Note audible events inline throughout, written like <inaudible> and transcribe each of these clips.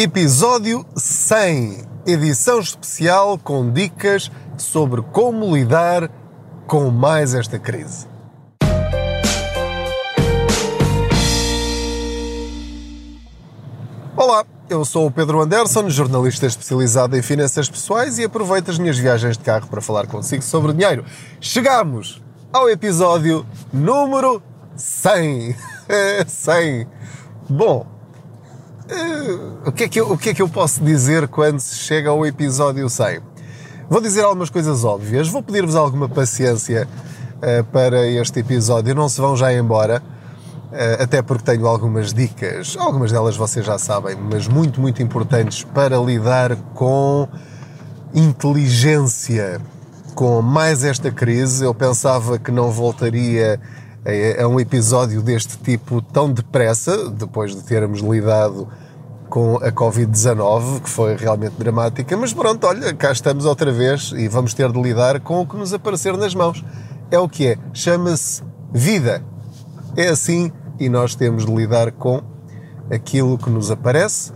Episódio 100, edição especial com dicas sobre como lidar com mais esta crise. Olá, eu sou o Pedro Anderson, jornalista especializado em finanças pessoais e aproveito as minhas viagens de carro para falar consigo sobre dinheiro. Chegamos ao episódio número 100. 100. <laughs> Bom, o, que é que eu, o que é que eu posso dizer quando se chega ao episódio 100? Vou dizer algumas coisas óbvias, vou pedir-vos alguma paciência uh, para este episódio, não se vão já embora, uh, até porque tenho algumas dicas, algumas delas vocês já sabem, mas muito, muito importantes para lidar com inteligência, com mais esta crise. Eu pensava que não voltaria a, a um episódio deste tipo tão depressa, depois de termos lidado com a Covid-19, que foi realmente dramática, mas pronto, olha, cá estamos outra vez e vamos ter de lidar com o que nos aparecer nas mãos. É o que é, chama-se vida. É assim e nós temos de lidar com aquilo que nos aparece.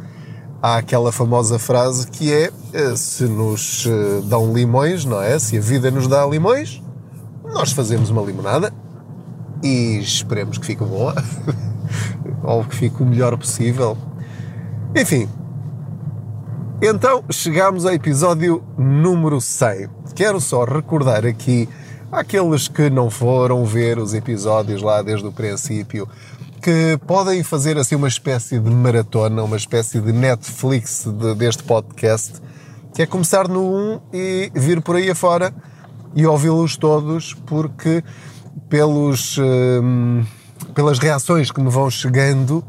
Há aquela famosa frase que é: eh, se nos eh, dão limões, não é? Se a vida nos dá limões, nós fazemos uma limonada e esperemos que fique boa <laughs> ou que fique o melhor possível. Enfim, então chegamos ao episódio número 100. Quero só recordar aqui àqueles que não foram ver os episódios lá desde o princípio que podem fazer assim uma espécie de maratona, uma espécie de Netflix de, deste podcast, que é começar no 1 e vir por aí afora e ouvi-los todos, porque pelos, hum, pelas reações que me vão chegando,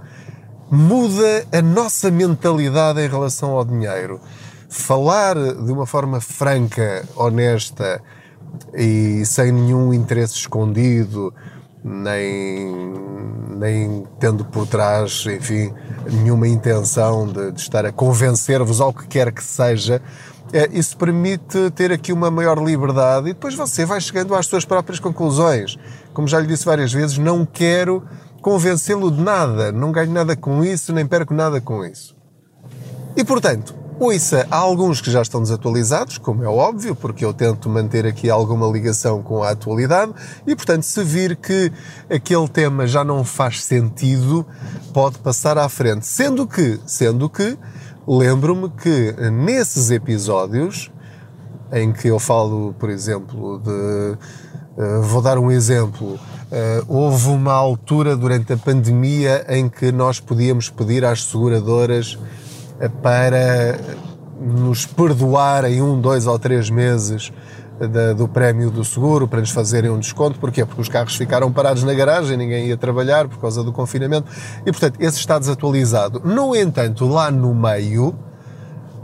muda a nossa mentalidade em relação ao dinheiro. Falar de uma forma franca, honesta e sem nenhum interesse escondido, nem, nem tendo por trás, enfim, nenhuma intenção de, de estar a convencer-vos ao que quer que seja, é, isso permite ter aqui uma maior liberdade e depois você vai chegando às suas próprias conclusões. Como já lhe disse várias vezes, não quero convencê-lo de nada, não ganho nada com isso, nem perco nada com isso. E portanto, ouça, há alguns que já estão desatualizados, como é óbvio, porque eu tento manter aqui alguma ligação com a atualidade, e portanto, se vir que aquele tema já não faz sentido, pode passar à frente. Sendo que, sendo que, lembro-me que nesses episódios em que eu falo, por exemplo, de. Uh, vou dar um exemplo. Uh, houve uma altura durante a pandemia em que nós podíamos pedir às seguradoras uh, para nos perdoarem um, dois ou três meses da, do prémio do seguro para nos fazerem um desconto. Porquê? Porque os carros ficaram parados na garagem, ninguém ia trabalhar por causa do confinamento e, portanto, esse está desatualizado. No entanto, lá no meio,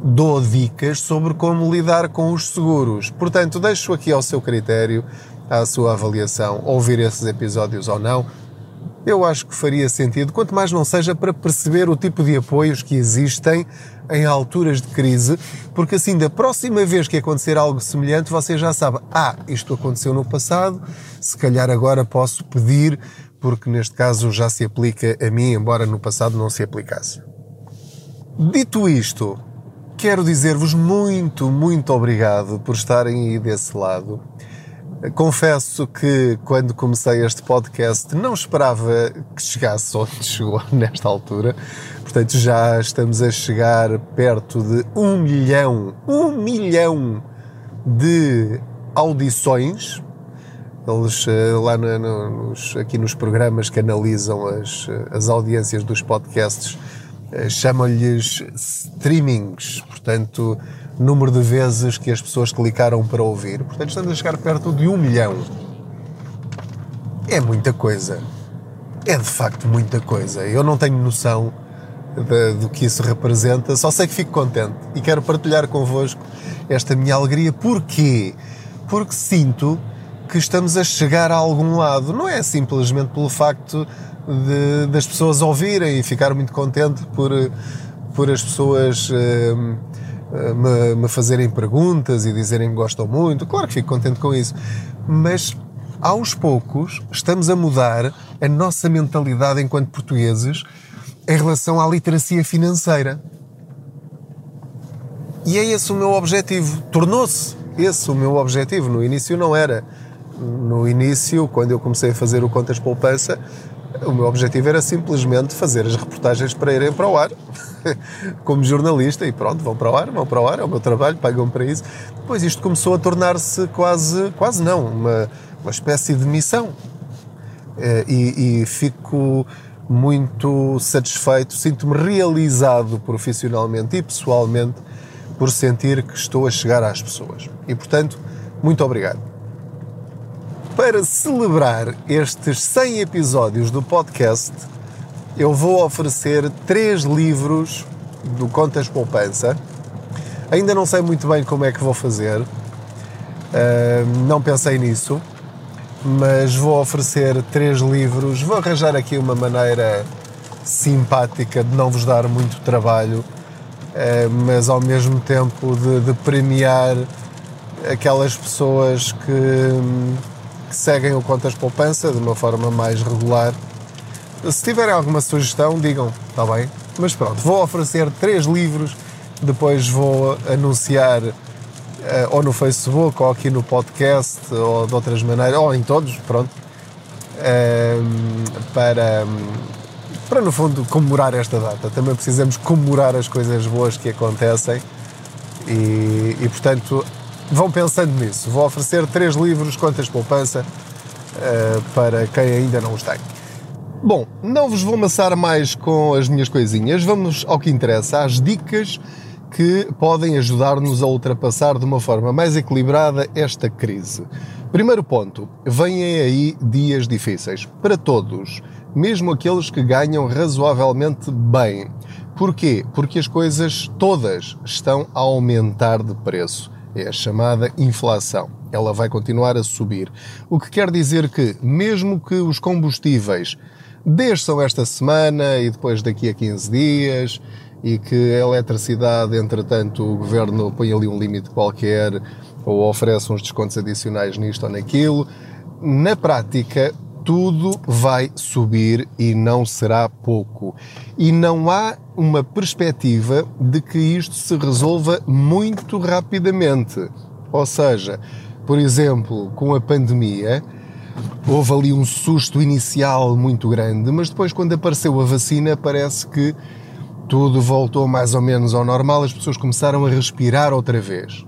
dou dicas sobre como lidar com os seguros. Portanto, deixo aqui ao seu critério, à sua avaliação, ouvir esses episódios ou não eu acho que faria sentido, quanto mais não seja para perceber o tipo de apoios que existem em alturas de crise, porque assim, da próxima vez que acontecer algo semelhante, você já sabe, ah, isto aconteceu no passado, se calhar agora posso pedir, porque neste caso já se aplica a mim, embora no passado não se aplicasse. Dito isto, quero dizer-vos muito, muito obrigado por estarem aí desse lado. Confesso que quando comecei este podcast não esperava que chegasse onde <laughs> chegou nesta altura. Portanto, já estamos a chegar perto de um milhão, um milhão de audições. Eles eh, lá no, nos, aqui nos programas que analisam as, as audiências dos podcasts eh, chamam-lhes streamings, portanto número de vezes que as pessoas clicaram para ouvir. Portanto, estamos a chegar perto de um milhão. É muita coisa. É de facto muita coisa. Eu não tenho noção de, do que isso representa, só sei que fico contente e quero partilhar convosco esta minha alegria. Porquê? Porque sinto que estamos a chegar a algum lado. Não é simplesmente pelo facto de, das pessoas ouvirem e ficar muito contente por, por as pessoas. Hum, me, me fazerem perguntas e dizerem que gostam muito. Claro que fico contente com isso. Mas aos poucos estamos a mudar a nossa mentalidade enquanto portugueses em relação à literacia financeira. E é esse o meu objetivo. Tornou-se esse o meu objetivo. No início não era. No início, quando eu comecei a fazer o Contas Poupança, o meu objetivo era simplesmente fazer as reportagens para irem para o ar, <laughs> como jornalista, e pronto, vão para o ar, vão para o ar, é o meu trabalho, pagam para isso. Depois isto começou a tornar-se quase, quase não, uma, uma espécie de missão. Eh, e, e fico muito satisfeito, sinto-me realizado profissionalmente e pessoalmente por sentir que estou a chegar às pessoas. E portanto, muito obrigado. Para celebrar estes 100 episódios do podcast, eu vou oferecer três livros do Contas Poupança. Ainda não sei muito bem como é que vou fazer, uh, não pensei nisso, mas vou oferecer três livros. Vou arranjar aqui uma maneira simpática de não vos dar muito trabalho, uh, mas ao mesmo tempo de, de premiar aquelas pessoas que que seguem o Contas Poupança de uma forma mais regular. Se tiverem alguma sugestão, digam, está bem? Mas pronto, vou oferecer três livros, depois vou anunciar uh, ou no Facebook, ou aqui no podcast, ou de outras maneiras, ou em todos, pronto, uh, para, para no fundo comemorar esta data. Também precisamos comemorar as coisas boas que acontecem e, e portanto vão pensando nisso. Vou oferecer três livros contas poupança uh, para quem ainda não os tem. Bom, não vos vou amassar mais com as minhas coisinhas, vamos ao que interessa, às dicas que podem ajudar-nos a ultrapassar de uma forma mais equilibrada esta crise. Primeiro ponto, vêm aí dias difíceis para todos, mesmo aqueles que ganham razoavelmente bem. Porquê? Porque as coisas todas estão a aumentar de preço é a chamada inflação. Ela vai continuar a subir. O que quer dizer que, mesmo que os combustíveis desçam esta semana e depois daqui a 15 dias, e que a eletricidade, entretanto, o governo põe ali um limite qualquer ou oferece uns descontos adicionais nisto ou naquilo, na prática tudo vai subir e não será pouco. E não há uma perspectiva de que isto se resolva muito rapidamente. Ou seja, por exemplo, com a pandemia, houve ali um susto inicial muito grande, mas depois, quando apareceu a vacina, parece que tudo voltou mais ou menos ao normal, as pessoas começaram a respirar outra vez.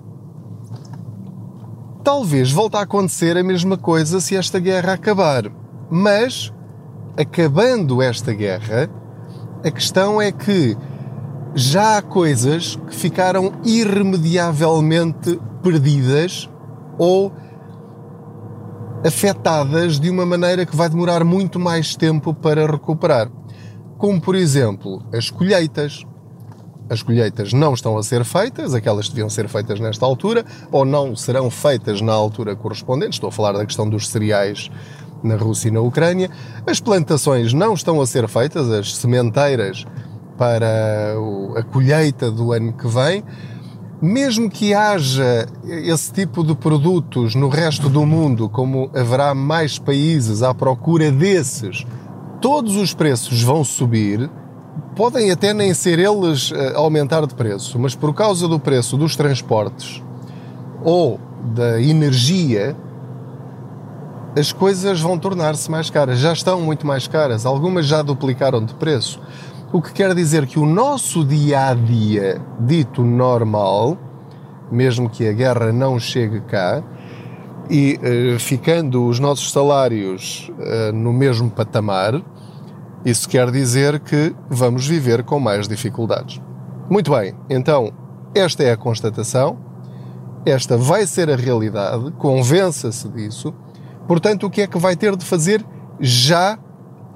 Talvez volte a acontecer a mesma coisa se esta guerra acabar. Mas, acabando esta guerra, a questão é que já há coisas que ficaram irremediavelmente perdidas ou afetadas de uma maneira que vai demorar muito mais tempo para recuperar. Como, por exemplo, as colheitas. As colheitas não estão a ser feitas, aquelas que deviam ser feitas nesta altura, ou não serão feitas na altura correspondente. Estou a falar da questão dos cereais na Rússia e na Ucrânia. As plantações não estão a ser feitas, as sementeiras para a colheita do ano que vem. Mesmo que haja esse tipo de produtos no resto do mundo, como haverá mais países à procura desses, todos os preços vão subir. Podem até nem ser eles a eh, aumentar de preço, mas por causa do preço dos transportes ou da energia, as coisas vão tornar-se mais caras. Já estão muito mais caras. Algumas já duplicaram de preço. O que quer dizer que o nosso dia a dia, dito normal, mesmo que a guerra não chegue cá, e uh, ficando os nossos salários uh, no mesmo patamar, isso quer dizer que vamos viver com mais dificuldades. Muito bem, então esta é a constatação, esta vai ser a realidade, convença-se disso Portanto, o que é que vai ter de fazer já,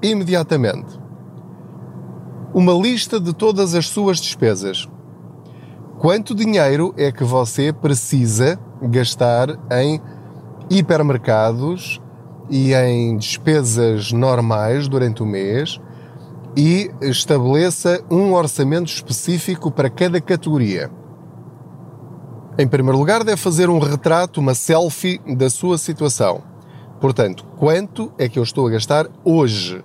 imediatamente? Uma lista de todas as suas despesas. Quanto dinheiro é que você precisa gastar em hipermercados e em despesas normais durante o mês e estabeleça um orçamento específico para cada categoria. Em primeiro lugar, deve fazer um retrato, uma selfie da sua situação Portanto, quanto é que eu estou a gastar hoje?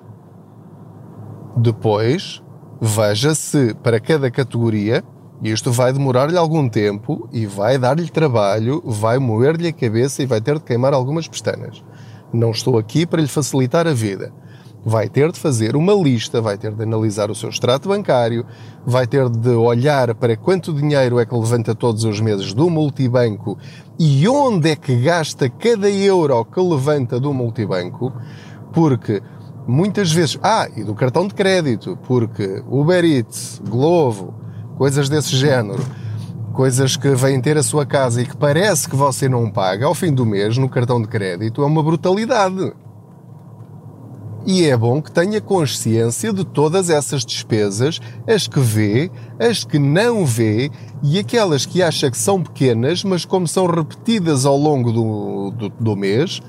Depois, veja se para cada categoria Isto vai demorar-lhe algum tempo e vai dar-lhe trabalho, vai moer-lhe a cabeça e vai ter de queimar algumas pestanas. Não estou aqui para lhe facilitar a vida. Vai ter de fazer uma lista, vai ter de analisar o seu extrato bancário, vai ter de olhar para quanto dinheiro é que levanta todos os meses do multibanco e onde é que gasta cada euro que levanta do multibanco, porque muitas vezes. Ah, e do cartão de crédito, porque Uber Eats, Glovo, coisas desse género, coisas que vêm ter a sua casa e que parece que você não paga, ao fim do mês, no cartão de crédito, é uma brutalidade. E é bom que tenha consciência de todas essas despesas, as que vê, as que não vê e aquelas que acha que são pequenas, mas como são repetidas ao longo do, do, do mês,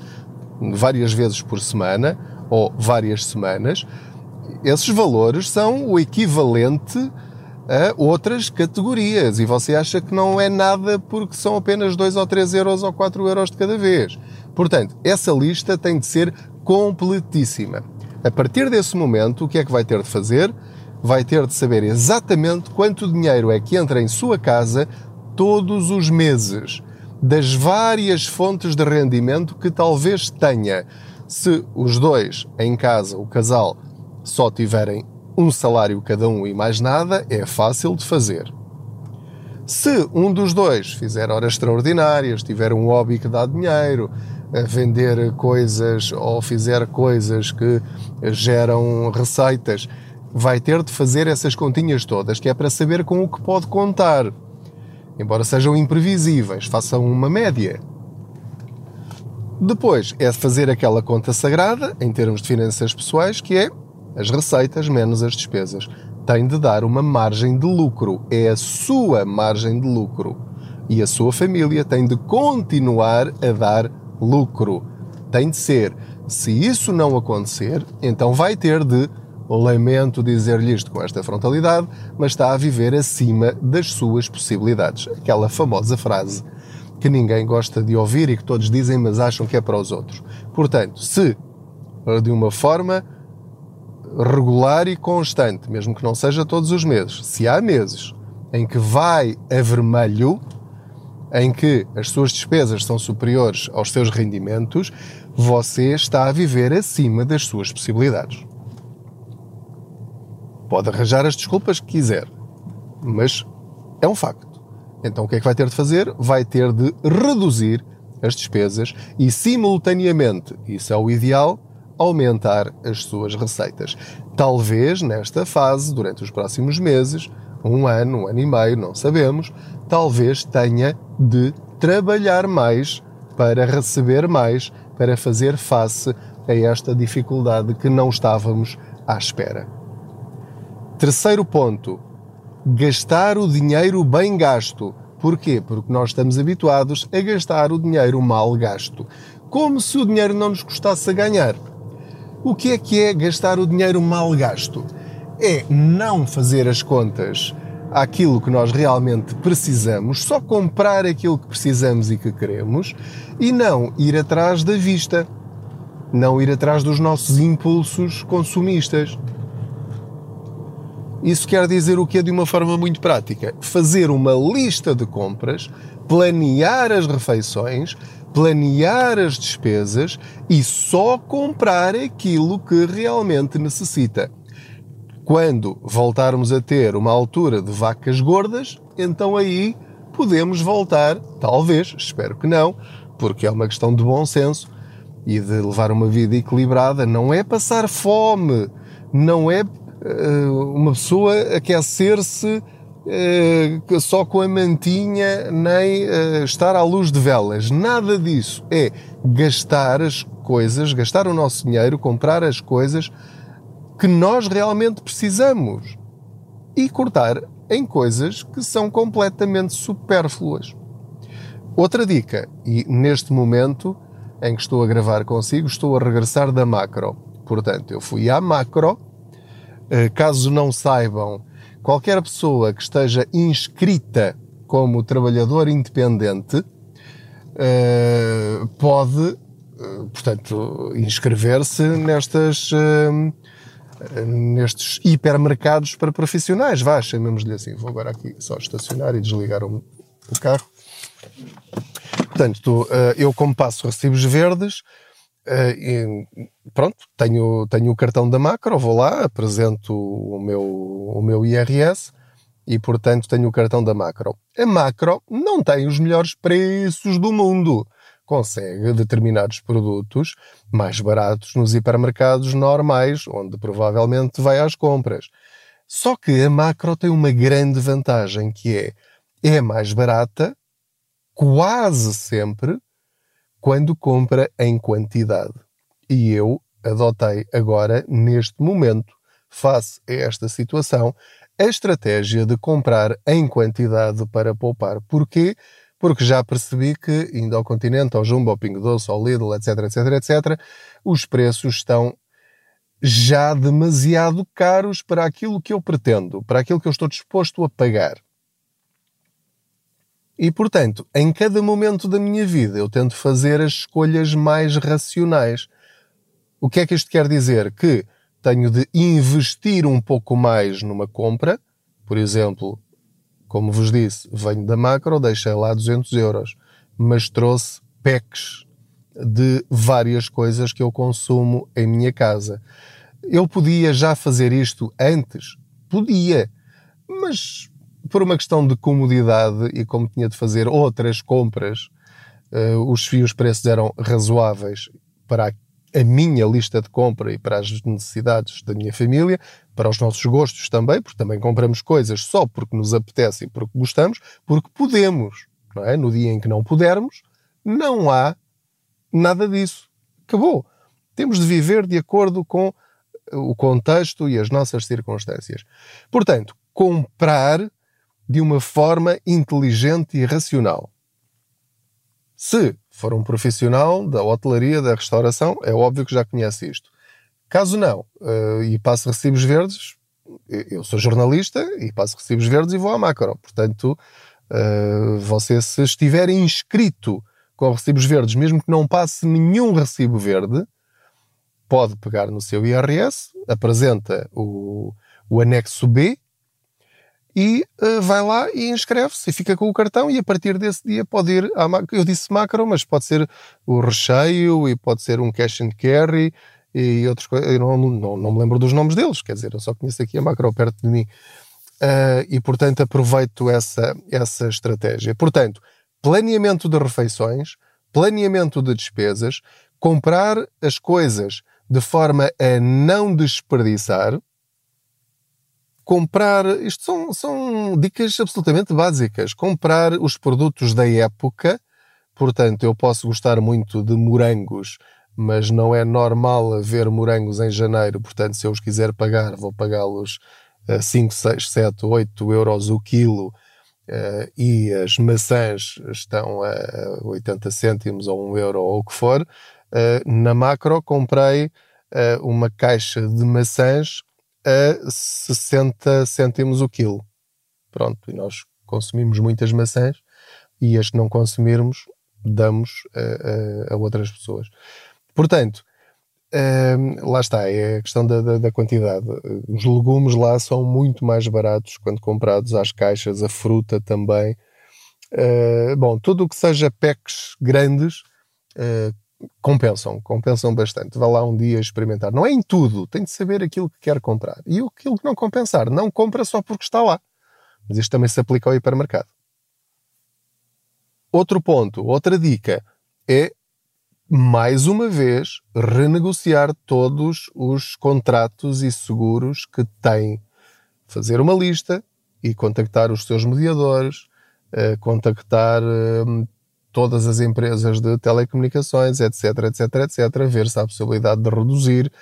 várias vezes por semana ou várias semanas, esses valores são o equivalente a outras categorias e você acha que não é nada porque são apenas 2 ou 3 euros ou 4 euros de cada vez. Portanto, essa lista tem de ser completíssima. A partir desse momento, o que é que vai ter de fazer? Vai ter de saber exatamente quanto dinheiro é que entra em sua casa todos os meses, das várias fontes de rendimento que talvez tenha. Se os dois em casa, o casal, só tiverem um salário cada um e mais nada, é fácil de fazer. Se um dos dois fizer horas extraordinárias, tiver um hobby que dá dinheiro, vender coisas ou fizer coisas que geram receitas, vai ter de fazer essas continhas todas, que é para saber com o que pode contar. Embora sejam imprevisíveis, façam uma média. Depois é fazer aquela conta sagrada, em termos de finanças pessoais, que é as receitas menos as despesas. Tem de dar uma margem de lucro. É a sua margem de lucro. E a sua família tem de continuar a dar lucro. Tem de ser. Se isso não acontecer, então vai ter de, lamento dizer-lhe isto com esta frontalidade, mas está a viver acima das suas possibilidades. Aquela famosa frase que ninguém gosta de ouvir e que todos dizem, mas acham que é para os outros. Portanto, se de uma forma regular e constante, mesmo que não seja todos os meses, se há meses em que vai a vermelho, em que as suas despesas são superiores aos seus rendimentos, você está a viver acima das suas possibilidades. Pode arranjar as desculpas que quiser, mas é um facto. Então o que é que vai ter de fazer? Vai ter de reduzir as despesas e, simultaneamente, isso é o ideal, aumentar as suas receitas. Talvez nesta fase, durante os próximos meses, um ano, um ano e meio, não sabemos, talvez tenha de trabalhar mais para receber mais, para fazer face a esta dificuldade que não estávamos à espera. Terceiro ponto: gastar o dinheiro bem gasto. Porquê? Porque nós estamos habituados a gastar o dinheiro mal gasto, como se o dinheiro não nos custasse a ganhar. O que é que é gastar o dinheiro mal gasto? É não fazer as contas àquilo que nós realmente precisamos, só comprar aquilo que precisamos e que queremos e não ir atrás da vista, não ir atrás dos nossos impulsos consumistas. Isso quer dizer o que é de uma forma muito prática? Fazer uma lista de compras, planear as refeições, planear as despesas e só comprar aquilo que realmente necessita. Quando voltarmos a ter uma altura de vacas gordas, então aí podemos voltar, talvez, espero que não, porque é uma questão de bom senso e de levar uma vida equilibrada. Não é passar fome, não é uh, uma pessoa aquecer-se uh, só com a mantinha, nem uh, estar à luz de velas. Nada disso. É gastar as coisas, gastar o nosso dinheiro, comprar as coisas que nós realmente precisamos e cortar em coisas que são completamente supérfluas. Outra dica, e neste momento em que estou a gravar consigo, estou a regressar da macro. Portanto, eu fui à macro. Eh, caso não saibam, qualquer pessoa que esteja inscrita como trabalhador independente eh, pode, eh, portanto, inscrever-se nestas nestes hipermercados para profissionais, vá, chamemos-lhe assim. Vou agora aqui só estacionar e desligar o, o carro. Portanto, uh, eu como passo recibos verdes, uh, e, pronto, tenho, tenho o cartão da Macro, vou lá, apresento o meu, o meu IRS e, portanto, tenho o cartão da Macro. A Macro não tem os melhores preços do mundo. Consegue determinados produtos mais baratos nos hipermercados normais, onde provavelmente vai às compras. Só que a Macro tem uma grande vantagem, que é é mais barata quase sempre quando compra em quantidade. E eu adotei agora, neste momento, face a esta situação, a estratégia de comprar em quantidade para poupar. Porquê? Porque já percebi que, indo ao continente, ao Jumbo, ao Pingo Doce, ao Lidl, etc, etc, etc, os preços estão já demasiado caros para aquilo que eu pretendo, para aquilo que eu estou disposto a pagar. E, portanto, em cada momento da minha vida eu tento fazer as escolhas mais racionais. O que é que isto quer dizer? Que tenho de investir um pouco mais numa compra. Por exemplo, como vos disse, venho da macro, deixei lá 200 euros, mas trouxe packs de várias coisas que eu consumo em minha casa. Eu podia já fazer isto antes? Podia, mas por uma questão de comodidade e como tinha de fazer outras compras, uh, os, os preços eram razoáveis para a, minha lista de compra e para as necessidades da minha família, para os nossos gostos também, porque também compramos coisas só porque nos apetece e porque gostamos, porque podemos. Não é? No dia em que não pudermos, não há nada disso. Acabou. Temos de viver de acordo com o contexto e as nossas circunstâncias. Portanto, comprar de uma forma inteligente e racional. Se for um profissional da hotelaria, da restauração, é óbvio que já conhece isto. Caso não, uh, e passo recibos verdes, eu sou jornalista e passo recibos verdes e vou à macro. Portanto, uh, você, se estiver inscrito com recibos verdes, mesmo que não passe nenhum recibo verde, pode pegar no seu IRS, apresenta o, o anexo B e uh, vai lá e inscreve-se e fica com o cartão e a partir desse dia pode ir à macro. Eu disse macro, mas pode ser o recheio e pode ser um cash and carry e outras coisas. Eu não, não, não me lembro dos nomes deles, quer dizer, eu só conheço aqui a macro perto de mim. Uh, e portanto aproveito essa, essa estratégia. Portanto, planeamento de refeições, planeamento de despesas, comprar as coisas de forma a não desperdiçar, comprar, isto são, são dicas absolutamente básicas. Comprar os produtos da época, portanto, eu posso gostar muito de morangos, mas não é normal haver morangos em janeiro, portanto, se eu os quiser pagar, vou pagá-los a 5, 6, 7, 8 euros o quilo. Uh, e as maçãs estão a 80 cêntimos ou 1 euro ou o que for. Uh, na macro comprei uh, uma caixa de maçãs a 60 cêntimos o quilo. Pronto, e nós consumimos muitas maçãs e as que não consumirmos damos a, a, a outras pessoas. Portanto, hum, lá está, é a questão da, da, da, quantidade. Os legumes lá são muito mais baratos quando comprados às caixas, a fruta também. Uh, bom, tudo o que seja packs grandes, uh, compensam, compensam bastante. Vá lá um dia experimentar. Não é em tudo, tem de saber aquilo que quer comprar. E aquilo que não compensar, não compra só porque está lá. Mas isto também se aplica ao hipermercado. Outro ponto, outra dica é, mais uma vez, renegociar todos os contratos e seguros que tem. Fazer uma lista e contactar os seus mediadores, eh, contactar eh, todas as empresas de telecomunicações, etc, etc, etc, ver se há a possibilidade de reduzir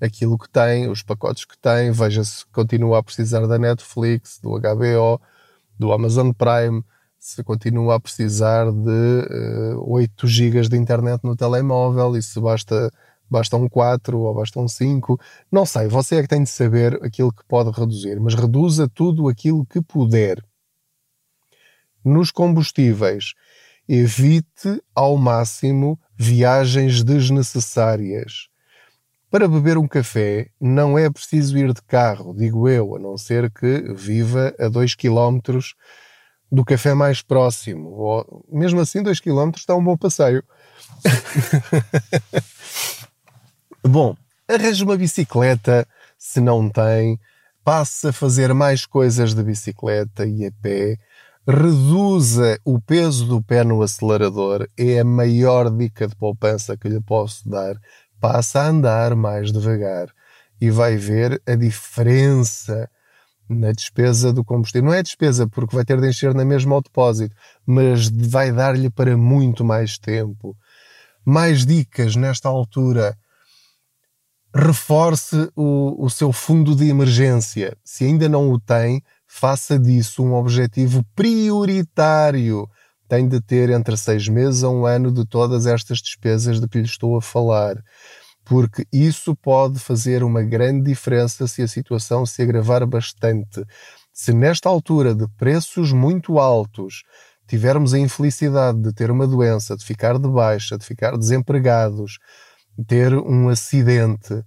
aquilo que tem, os pacotes que tem, veja se continua a precisar da Netflix, do HBO, do Amazon Prime, se continua a precisar de uh, 8 GB de internet no telemóvel e se basta, basta um 4 ou basta um 5. Não sei, você é que tem de saber aquilo que pode reduzir, mas reduza tudo aquilo que puder. Nos combustíveis, evite ao máximo viagens desnecessárias. Para beber um café não é preciso ir de carro, digo eu, a não ser que viva a 2 km do café mais próximo. Ou, mesmo assim, 2 km está um bom passeio. <laughs> bom, arranje uma bicicleta se não tem, passe a fazer mais coisas de bicicleta e a pé, reduza o peso do pé no acelerador, é a maior dica de poupança que lhe posso dar. Passa a andar mais devagar e vai ver a diferença na despesa do combustível. Não é despesa porque vai ter de encher na mesma ao depósito, mas vai dar-lhe para muito mais tempo. Mais dicas nesta altura. Reforce o, o seu fundo de emergência. Se ainda não o tem, faça disso um objetivo prioritário. Tem de ter entre seis meses a um ano de todas estas despesas de que lhe estou a falar porque isso pode fazer uma grande diferença se a situação se agravar bastante. Se nesta altura de preços muito altos tivermos a infelicidade de ter uma doença, de ficar de baixa, de ficar desempregados, ter um acidente,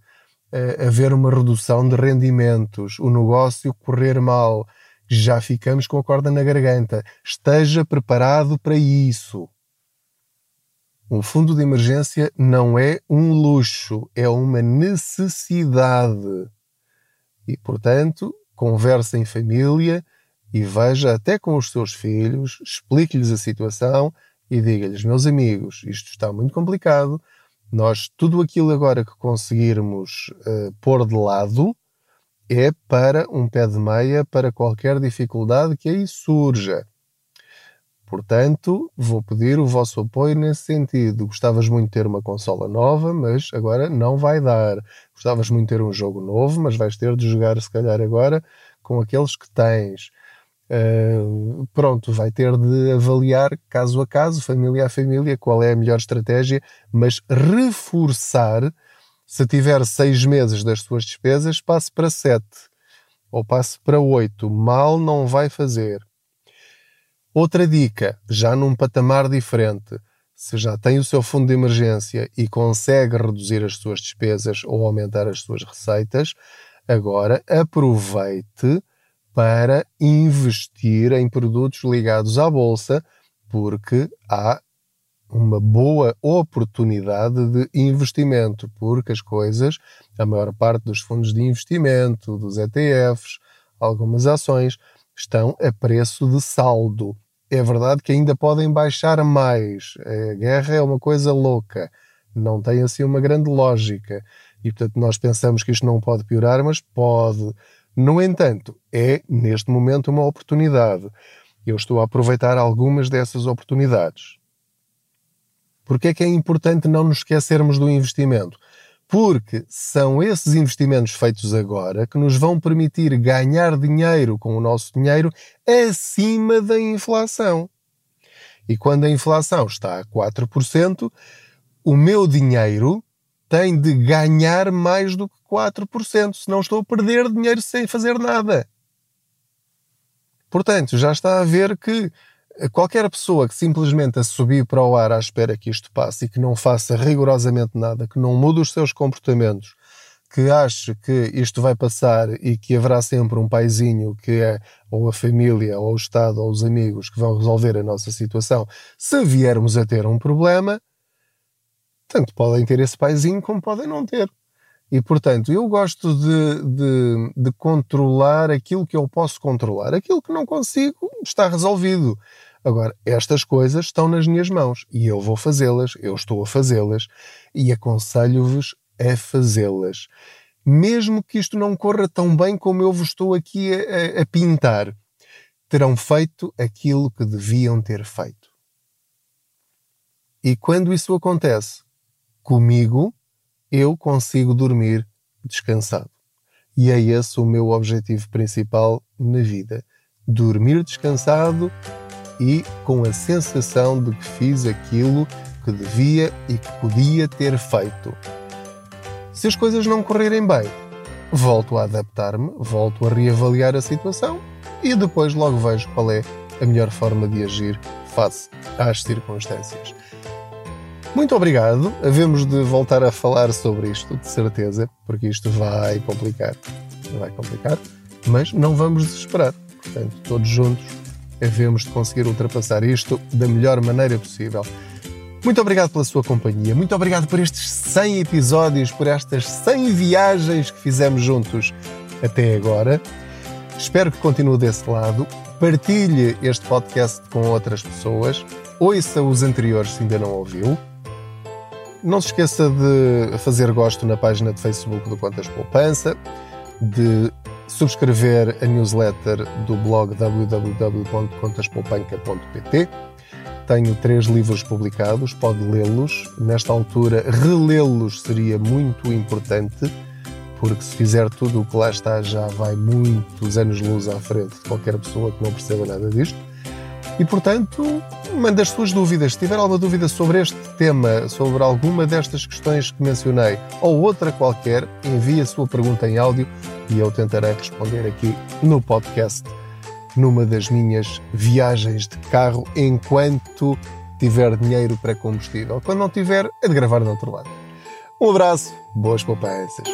haver uma redução de rendimentos, o negócio correr mal, já ficamos com a corda na garganta. Esteja preparado para isso. Um fundo de emergência não é um luxo, é uma necessidade. E, portanto, converse em família e veja até com os seus filhos, explique-lhes a situação e diga-lhes, meus amigos, isto está muito complicado, nós tudo aquilo agora que conseguirmos uh, pôr de lado é para um pé de meia para qualquer dificuldade que aí surja. Portanto, vou pedir o vosso apoio nesse sentido. Gostavas muito de ter uma consola nova, mas agora não vai dar. Gostavas muito de ter um jogo novo, mas vais ter de jogar, se calhar, agora com aqueles que tens. Uh, pronto, vai ter de avaliar caso a caso, família a família, qual é a melhor estratégia, mas reforçar. Se tiver seis meses das suas despesas, passe para sete ou passe para oito. Mal não vai fazer. Outra dica, já num patamar diferente, se já tem o seu fundo de emergência e consegue reduzir as suas despesas ou aumentar as suas receitas, agora aproveite para investir em produtos ligados à bolsa, porque há uma boa oportunidade de investimento, porque as coisas, a maior parte dos fundos de investimento, dos ETFs, algumas ações, estão a preço de saldo é verdade que ainda podem baixar mais. A guerra é uma coisa louca, não tem assim uma grande lógica. E portanto nós pensamos que isto não pode piorar, mas pode. No entanto, é neste momento uma oportunidade. Eu estou a aproveitar algumas dessas oportunidades. Porque é que é importante não nos esquecermos do investimento? porque são esses investimentos feitos agora que nos vão permitir ganhar dinheiro com o nosso dinheiro acima da inflação. E quando a inflação está a 4%, o meu dinheiro tem de ganhar mais do que 4%, senão estou a perder dinheiro sem fazer nada. Portanto, já está a ver que qualquer pessoa que simplesmente a subir para o ar à espera que isto passe e que não faça rigorosamente nada, que não mude os seus comportamentos, que ache que isto vai passar e que haverá sempre um paizinho que é ou a família, ou o Estado, ou os amigos que vão resolver a nossa situação, se viermos a ter um problema, tanto podem ter esse paizinho como podem não ter. E, portanto, eu gosto de, de, de, controlar aquilo que eu posso controlar. Aquilo que não consigo está resolvido. Agora, estas coisas estão nas minhas mãos e eu vou fazê-las, eu estou a fazê-las e aconselho-vos a fazê-las. Mesmo que isto não corra tão bem como eu vos estou aqui a, a pintar, terão feito aquilo que deviam ter feito. E quando isso acontece comigo, eu consigo dormir descansado. E é esse o meu objetivo principal na vida: dormir descansado e com a sensação de que fiz aquilo que devia e que podia ter feito. Se as coisas não correrem bem, volto a adaptar-me, volto a reavaliar a situação e depois logo vejo qual é a melhor forma de agir face às circunstâncias. Muito obrigado. Havemos de voltar a falar sobre isto, de certeza, porque isto vai complicar. Vai complicar, mas não vamos desesperar. Portanto, todos juntos havemos de conseguir ultrapassar isto da melhor maneira possível. Muito obrigado pela sua companhia, muito obrigado por estes 100 episódios, por estas 100 viagens que fizemos juntos até agora. Espero que continue desse lado. Partilhe este podcast com outras pessoas. Ouça os anteriores se ainda não ouviu. Não se esqueça de fazer gosto na página de Facebook do Contas Poupança, de subscrever a newsletter do blog www.contaspoupanca.pt. Tenho três livros publicados, pode lê-los. Nesta altura, relê-los seria muito importante, porque se fizer tudo o que lá está, já vai muitos anos-luz à frente de qualquer pessoa que não perceba nada disto. E, portanto, mande as suas dúvidas. Se tiver alguma dúvida sobre este tema, sobre alguma destas questões que mencionei ou outra qualquer, envie a sua pergunta em áudio e eu tentarei responder aqui no podcast, numa das minhas viagens de carro, enquanto tiver dinheiro para combustível. Quando não tiver, é de gravar no outro lado. Um abraço, boas poupanças.